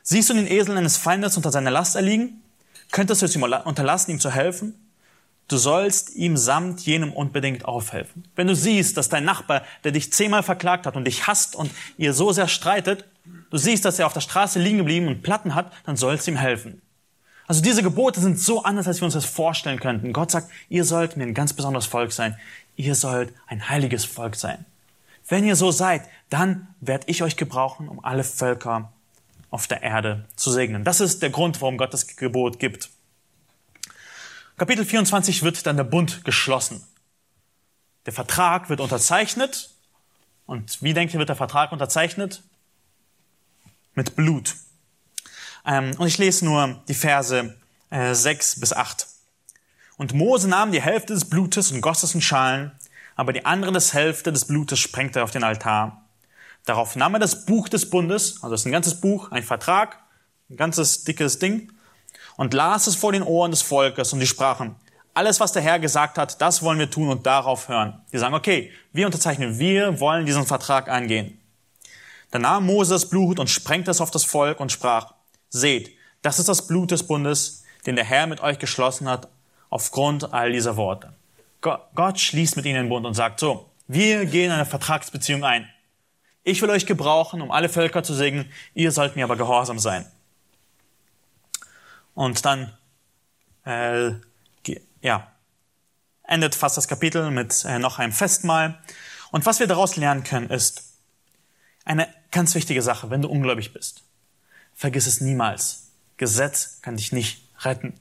Siehst du den Esel eines Feindes unter seiner Last erliegen? Könntest du es ihm unterlassen, ihm zu helfen? Du sollst ihm samt jenem unbedingt aufhelfen. Wenn du siehst, dass dein Nachbar, der dich zehnmal verklagt hat und dich hasst und ihr so sehr streitet, du siehst, dass er auf der Straße liegen geblieben und Platten hat, dann sollst du ihm helfen. Also diese Gebote sind so anders, als wir uns das vorstellen könnten. Gott sagt, ihr sollt mir ein ganz besonderes Volk sein. Ihr sollt ein heiliges Volk sein. Wenn ihr so seid, dann werde ich euch gebrauchen, um alle Völker auf der Erde zu segnen. Das ist der Grund, warum Gott das Gebot gibt. Kapitel 24 wird dann der Bund geschlossen. Der Vertrag wird unterzeichnet. Und wie denkt ihr, wird der Vertrag unterzeichnet? Mit Blut. Ähm, und ich lese nur die Verse äh, 6 bis 8. Und Mose nahm die Hälfte des Blutes und goss es in Schalen, aber die andere des Hälfte des Blutes sprengte er auf den Altar. Darauf nahm er das Buch des Bundes, also das ist ein ganzes Buch, ein Vertrag, ein ganzes dickes Ding, und las es vor den Ohren des Volkes und die sprachen, alles, was der Herr gesagt hat, das wollen wir tun und darauf hören. Die sagen, okay, wir unterzeichnen, wir wollen diesen Vertrag eingehen. Dann nahm Mose das Blut und sprengte es auf das Volk und sprach, seht, das ist das Blut des Bundes, den der Herr mit euch geschlossen hat, aufgrund all dieser Worte. Gott schließt mit ihnen den Bund und sagt so, wir gehen eine Vertragsbeziehung ein. Ich will euch gebrauchen, um alle Völker zu segnen, ihr sollt mir aber gehorsam sein. Und dann, äh, ja, endet fast das Kapitel mit äh, noch einem Festmahl. Und was wir daraus lernen können, ist eine ganz wichtige Sache, wenn du ungläubig bist. Vergiss es niemals. Gesetz kann dich nicht retten.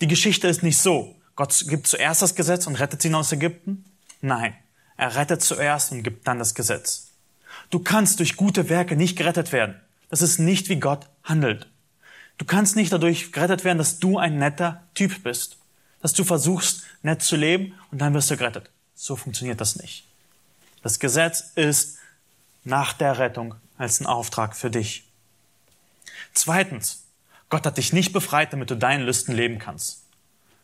Die Geschichte ist nicht so. Gott gibt zuerst das Gesetz und rettet sie aus Ägypten. Nein, er rettet zuerst und gibt dann das Gesetz. Du kannst durch gute Werke nicht gerettet werden. Das ist nicht, wie Gott handelt. Du kannst nicht dadurch gerettet werden, dass du ein netter Typ bist. Dass du versuchst, nett zu leben und dann wirst du gerettet. So funktioniert das nicht. Das Gesetz ist nach der Rettung als ein Auftrag für dich. Zweitens, Gott hat dich nicht befreit, damit du deinen Lüsten leben kannst.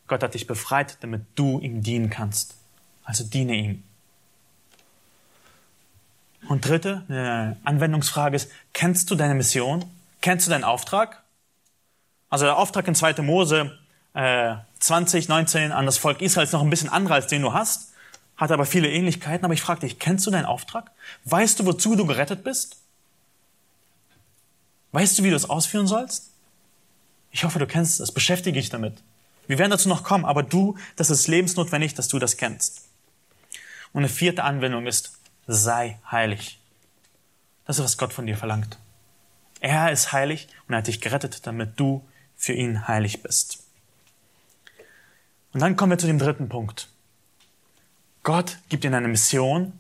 Gott hat dich befreit, damit du ihm dienen kannst. Also diene ihm. Und dritte, eine Anwendungsfrage ist, kennst du deine Mission? Kennst du deinen Auftrag? Also der Auftrag in 2. Mose äh, 20, 19 an das Volk Israel ist noch ein bisschen anderer, als den du hast, hat aber viele Ähnlichkeiten. Aber ich frage dich, kennst du deinen Auftrag? Weißt du, wozu du gerettet bist? Weißt du, wie du es ausführen sollst? Ich hoffe, du kennst es. Beschäftige dich damit. Wir werden dazu noch kommen, aber du, das ist lebensnotwendig, dass du das kennst. Und eine vierte Anwendung ist, sei heilig. Das ist, was Gott von dir verlangt. Er ist heilig und er hat dich gerettet, damit du für ihn heilig bist. Und dann kommen wir zu dem dritten Punkt. Gott gibt ihnen eine Mission,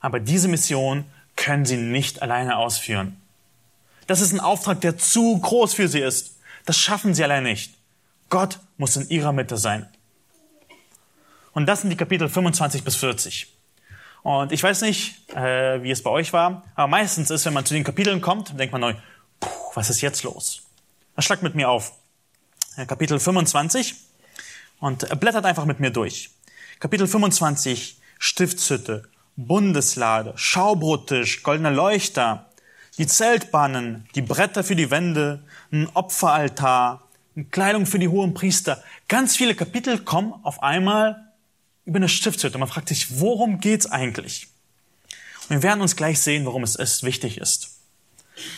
aber diese Mission können sie nicht alleine ausführen. Das ist ein Auftrag, der zu groß für sie ist. Das schaffen sie allein nicht. Gott muss in ihrer Mitte sein. Und das sind die Kapitel 25 bis 40. Und ich weiß nicht, äh, wie es bei euch war, aber meistens ist, wenn man zu den Kapiteln kommt, denkt man neu, was ist jetzt los? Dann schlagt mit mir auf. Kapitel 25 und blättert einfach mit mir durch. Kapitel 25, Stiftshütte, Bundeslade, Schaubrottisch, goldener Leuchter, die Zeltbahnen, die Bretter für die Wände, ein Opferaltar, Kleidung für die hohen Priester. Ganz viele Kapitel kommen auf einmal über eine Stiftshütte. Man fragt sich, worum geht's eigentlich? Und wir werden uns gleich sehen, warum es ist, wichtig ist.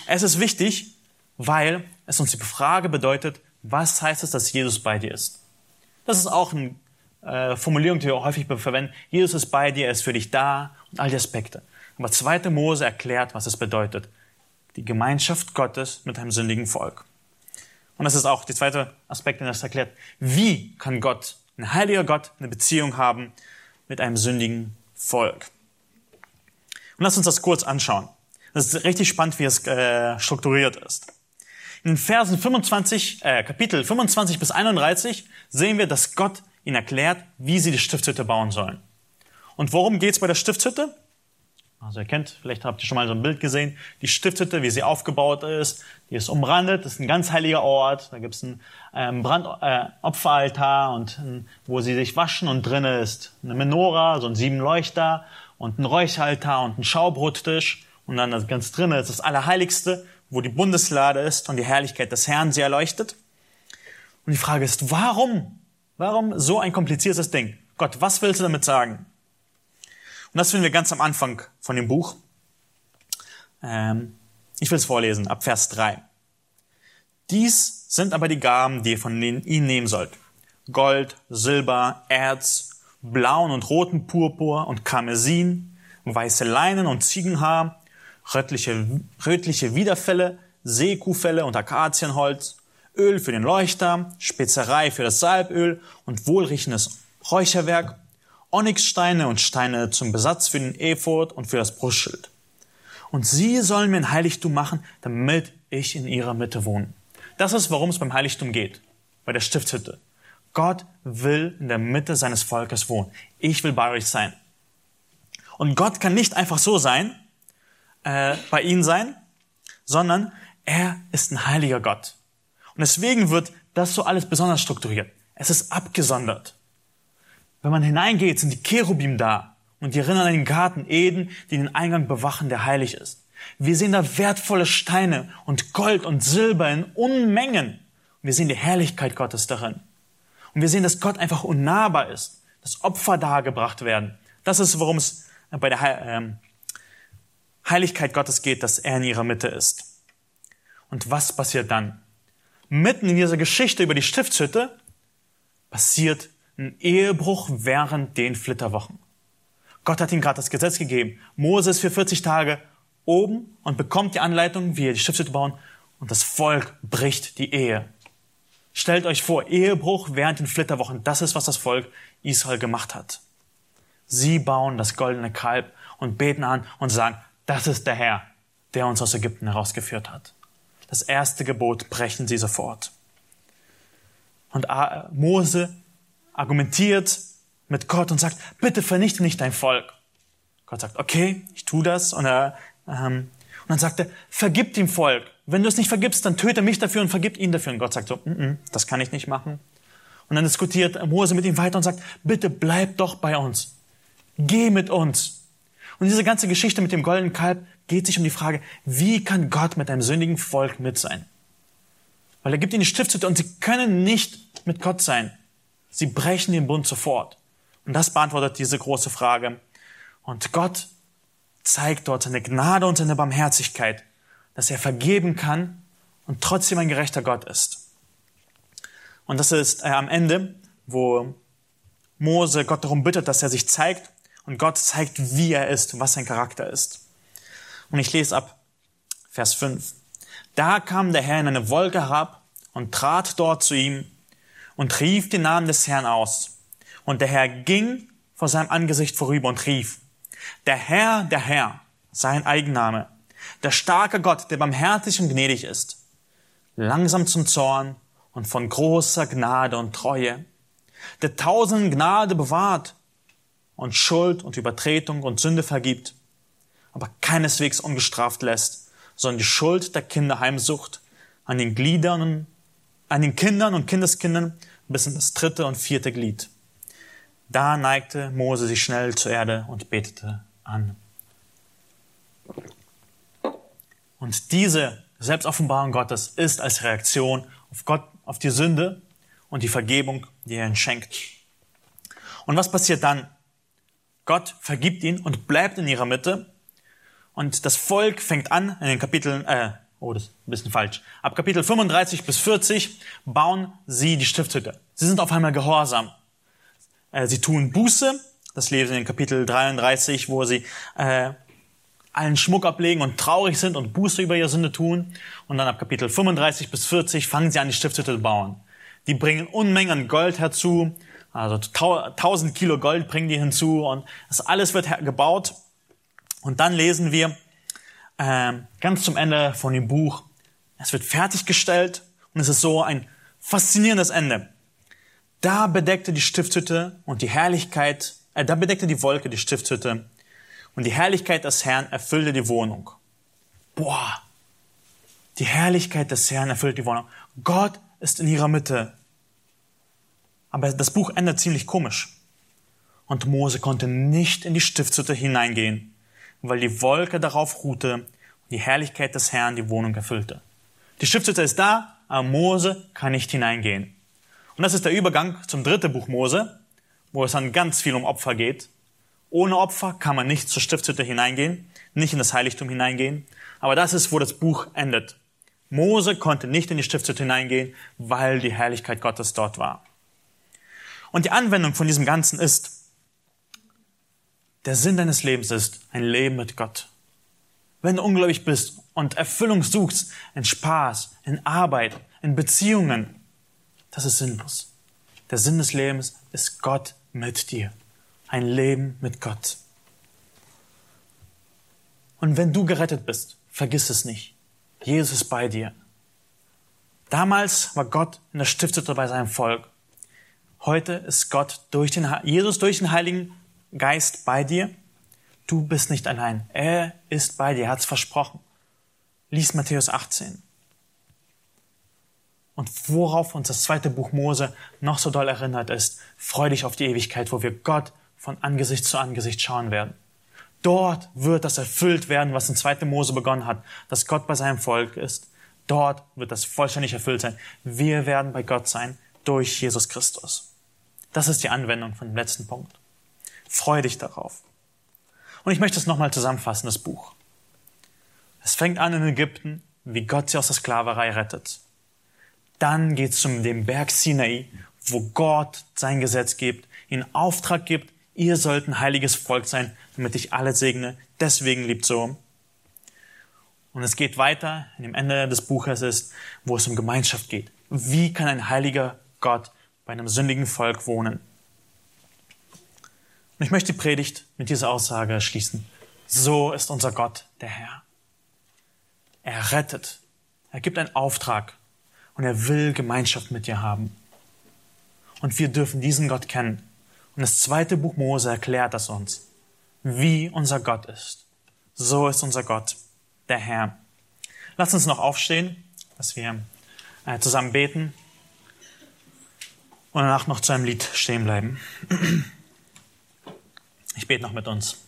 Es ist wichtig, weil es uns die Frage bedeutet, was heißt es, dass Jesus bei dir ist? Das ist auch eine äh, Formulierung, die wir häufig verwenden. Jesus ist bei dir, er ist für dich da und all die Aspekte. Aber 2. Mose erklärt, was es bedeutet. Die Gemeinschaft Gottes mit einem sündigen Volk. Und das ist auch der zweite Aspekt, der das erklärt. Wie kann Gott, ein heiliger Gott, eine Beziehung haben mit einem sündigen Volk? Und lass uns das kurz anschauen. Das ist richtig spannend, wie es äh, strukturiert ist. In den Versen 25, äh, Kapitel 25 bis 31 sehen wir, dass Gott ihnen erklärt, wie sie die Stiftshütte bauen sollen. Und worum geht's bei der Stiftshütte? Also ihr kennt, vielleicht habt ihr schon mal so ein Bild gesehen, die Stiftshütte, wie sie aufgebaut ist, die ist umrandet, ist ein ganz heiliger Ort, da gibt's ein ähm, Brandopferaltar äh, und ein, wo sie sich waschen und drinnen ist eine Menora, so ein sieben Leuchter und ein Räucheraltar und ein Schaubrottisch und dann ganz drinnen ist das Allerheiligste wo die Bundeslade ist und die Herrlichkeit des Herrn sie erleuchtet. Und die Frage ist, warum? Warum so ein kompliziertes Ding? Gott, was willst du damit sagen? Und das finden wir ganz am Anfang von dem Buch. Ähm, ich will es vorlesen, ab Vers 3. Dies sind aber die Gaben, die ihr von ihnen nehmen sollt. Gold, Silber, Erz, blauen und roten Purpur und Karmesin, weiße Leinen und Ziegenhaar, rötliche, rötliche Widerfälle, Seekuhfälle und Akazienholz, Öl für den Leuchter, Spezerei für das Salböl und wohlriechendes Räucherwerk, Onyxsteine und Steine zum Besatz für den Ephod und für das Brustschild. Und sie sollen mir ein Heiligtum machen, damit ich in ihrer Mitte wohne. Das ist, worum es beim Heiligtum geht, bei der Stiftshütte. Gott will in der Mitte seines Volkes wohnen. Ich will bei euch sein. Und Gott kann nicht einfach so sein, äh, bei ihnen sein, sondern er ist ein heiliger Gott. Und deswegen wird das so alles besonders strukturiert. Es ist abgesondert. Wenn man hineingeht, sind die Cherubim da und die erinnern an den Garten Eden, die den Eingang bewachen, der heilig ist. Wir sehen da wertvolle Steine und Gold und Silber in Unmengen. Und wir sehen die Herrlichkeit Gottes darin. Und wir sehen, dass Gott einfach unnahbar ist, dass Opfer dargebracht werden. Das ist, worum es bei der ähm, Heiligkeit Gottes geht, dass er in ihrer Mitte ist. Und was passiert dann? Mitten in dieser Geschichte über die Stiftshütte passiert ein Ehebruch während den Flitterwochen. Gott hat ihm gerade das Gesetz gegeben. Moses für 40 Tage oben und bekommt die Anleitung, wie er die Stiftshütte bauen und das Volk bricht die Ehe. Stellt euch vor, Ehebruch während den Flitterwochen, das ist, was das Volk Israel gemacht hat. Sie bauen das goldene Kalb und beten an und sagen, das ist der Herr, der uns aus Ägypten herausgeführt hat. Das erste Gebot brechen sie sofort. Und Mose argumentiert mit Gott und sagt, bitte vernichte nicht dein Volk. Gott sagt, okay, ich tu das. Und, er, ähm, und dann sagt er, vergib dem Volk. Wenn du es nicht vergibst, dann töte mich dafür und vergib ihn dafür. Und Gott sagt so, mm -mm, das kann ich nicht machen. Und dann diskutiert Mose mit ihm weiter und sagt, bitte bleib doch bei uns. Geh mit uns. Und diese ganze Geschichte mit dem goldenen Kalb geht sich um die Frage, wie kann Gott mit einem sündigen Volk mit sein? Weil er gibt ihnen die Stiftshütte und sie können nicht mit Gott sein. Sie brechen den Bund sofort. Und das beantwortet diese große Frage. Und Gott zeigt dort seine Gnade und seine Barmherzigkeit dass er vergeben kann und trotzdem ein gerechter Gott ist. Und das ist äh, am Ende, wo Mose Gott darum bittet, dass er sich zeigt und Gott zeigt, wie er ist, was sein Charakter ist. Und ich lese ab Vers 5. Da kam der Herr in eine Wolke herab und trat dort zu ihm und rief den Namen des Herrn aus. Und der Herr ging vor seinem Angesicht vorüber und rief, der Herr, der Herr, sein Eigenname, der starke Gott, der barmherzig und gnädig ist, langsam zum Zorn und von großer Gnade und Treue, der tausenden Gnade bewahrt und Schuld und Übertretung und Sünde vergibt, aber keineswegs ungestraft lässt, sondern die Schuld der Kinder heimsucht an den Gliedern, an den Kindern und Kindeskindern bis in das dritte und vierte Glied. Da neigte Mose sich schnell zur Erde und betete an. Und diese Selbstoffenbarung Gottes ist als Reaktion auf Gott, auf die Sünde und die Vergebung, die er ihnen schenkt. Und was passiert dann? Gott vergibt ihn und bleibt in ihrer Mitte. Und das Volk fängt an, in den Kapiteln, äh, oh, das ist ein bisschen falsch. Ab Kapitel 35 bis 40 bauen sie die Stiftshütte. Sie sind auf einmal gehorsam. Äh, sie tun Buße. Das lesen wir in Kapitel 33, wo sie äh, allen Schmuck ablegen und traurig sind und Buße über ihre Sünde tun. Und dann ab Kapitel 35 bis 40 fangen sie an, die Stiftshütte zu bauen. Die bringen Unmengen Gold herzu, also 1000 Kilo Gold bringen die hinzu und das alles wird gebaut. Und dann lesen wir ganz zum Ende von dem Buch, es wird fertiggestellt und es ist so ein faszinierendes Ende. Da bedeckte die Stiftshütte und die Herrlichkeit, äh, da bedeckte die Wolke die Stiftshütte und die Herrlichkeit des Herrn erfüllte die Wohnung. Boah, die Herrlichkeit des Herrn erfüllt die Wohnung. Gott ist in ihrer Mitte. Aber das Buch endet ziemlich komisch. Und Mose konnte nicht in die Stiftshütte hineingehen, weil die Wolke darauf ruhte und die Herrlichkeit des Herrn die Wohnung erfüllte. Die Stiftshütte ist da, aber Mose kann nicht hineingehen. Und das ist der Übergang zum dritten Buch Mose, wo es dann ganz viel um Opfer geht. Ohne Opfer kann man nicht zur Stiftshütte hineingehen, nicht in das Heiligtum hineingehen. Aber das ist, wo das Buch endet. Mose konnte nicht in die Stiftshütte hineingehen, weil die Herrlichkeit Gottes dort war. Und die Anwendung von diesem Ganzen ist, der Sinn deines Lebens ist ein Leben mit Gott. Wenn du ungläubig bist und Erfüllung suchst in Spaß, in Arbeit, in Beziehungen, das ist sinnlos. Der Sinn des Lebens ist Gott mit dir. Ein Leben mit Gott. Und wenn du gerettet bist, vergiss es nicht. Jesus ist bei dir. Damals war Gott in der Stiftshütte bei seinem Volk. Heute ist Gott durch den, Jesus durch den Heiligen Geist bei dir. Du bist nicht allein. Er ist bei dir. Hat es versprochen. Lies Matthäus 18. Und worauf uns das zweite Buch Mose noch so doll erinnert ist, freu dich auf die Ewigkeit, wo wir Gott von Angesicht zu Angesicht schauen werden. Dort wird das erfüllt werden, was in 2. Mose begonnen hat, dass Gott bei seinem Volk ist. Dort wird das vollständig erfüllt sein. Wir werden bei Gott sein durch Jesus Christus. Das ist die Anwendung von dem letzten Punkt. Freu dich darauf. Und ich möchte es nochmal zusammenfassen, das Buch. Es fängt an in Ägypten, wie Gott sie aus der Sklaverei rettet. Dann geht es zum dem Berg Sinai, wo Gott sein Gesetz gibt, ihnen Auftrag gibt, ihr sollt ein heiliges Volk sein, damit ich alle segne. Deswegen liebt so. Und es geht weiter, in dem Ende des Buches ist, wo es um Gemeinschaft geht. Wie kann ein heiliger Gott bei einem sündigen Volk wohnen? Und ich möchte die Predigt mit dieser Aussage schließen. So ist unser Gott, der Herr. Er rettet. Er gibt einen Auftrag und er will Gemeinschaft mit dir haben. Und wir dürfen diesen Gott kennen. Und das zweite Buch Mose erklärt das uns, wie unser Gott ist. So ist unser Gott, der Herr. Lass uns noch aufstehen, dass wir äh, zusammen beten und danach noch zu einem Lied stehen bleiben. [CLEARS THROAT] Ich bete noch mit uns.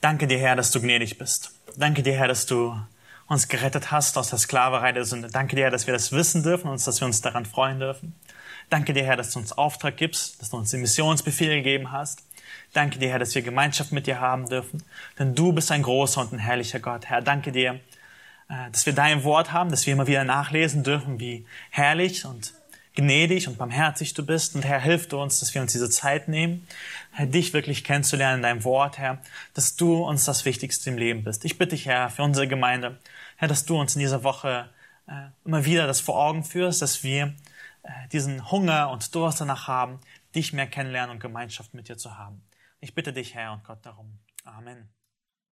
Danke dir, Herr, dass du gnädig bist. Danke dir, Herr, dass du uns gerettet hast aus der Sklaverei der Sünde. Danke dir, Herr, dass wir das wissen dürfen und dass wir uns daran freuen dürfen. Danke dir, Herr, dass du uns Auftrag gibst, dass du uns den Missionsbefehl gegeben hast. Danke dir, Herr, dass wir Gemeinschaft mit dir haben dürfen. Denn du bist ein großer und ein herrlicher Gott. Herr, danke dir, äh, dass wir dein Wort haben, dass wir immer wieder nachlesen dürfen, wie herrlich und gnädig und barmherzig du bist. Und Herr, hilf du uns, dass wir uns diese Zeit nehmen, Herr, dich wirklich kennenzulernen in deinem Wort, Herr, dass du uns das Wichtigste im Leben bist. Ich bitte dich, Herr, für unsere Gemeinde, Herr, dass du uns in dieser Woche äh, immer wieder das vor Augen führst, dass wir äh, diesen Hunger und Durst danach haben, dich mehr kennenlernen und Gemeinschaft mit dir zu haben. Ich bitte dich, Herr und Gott, darum. Amen.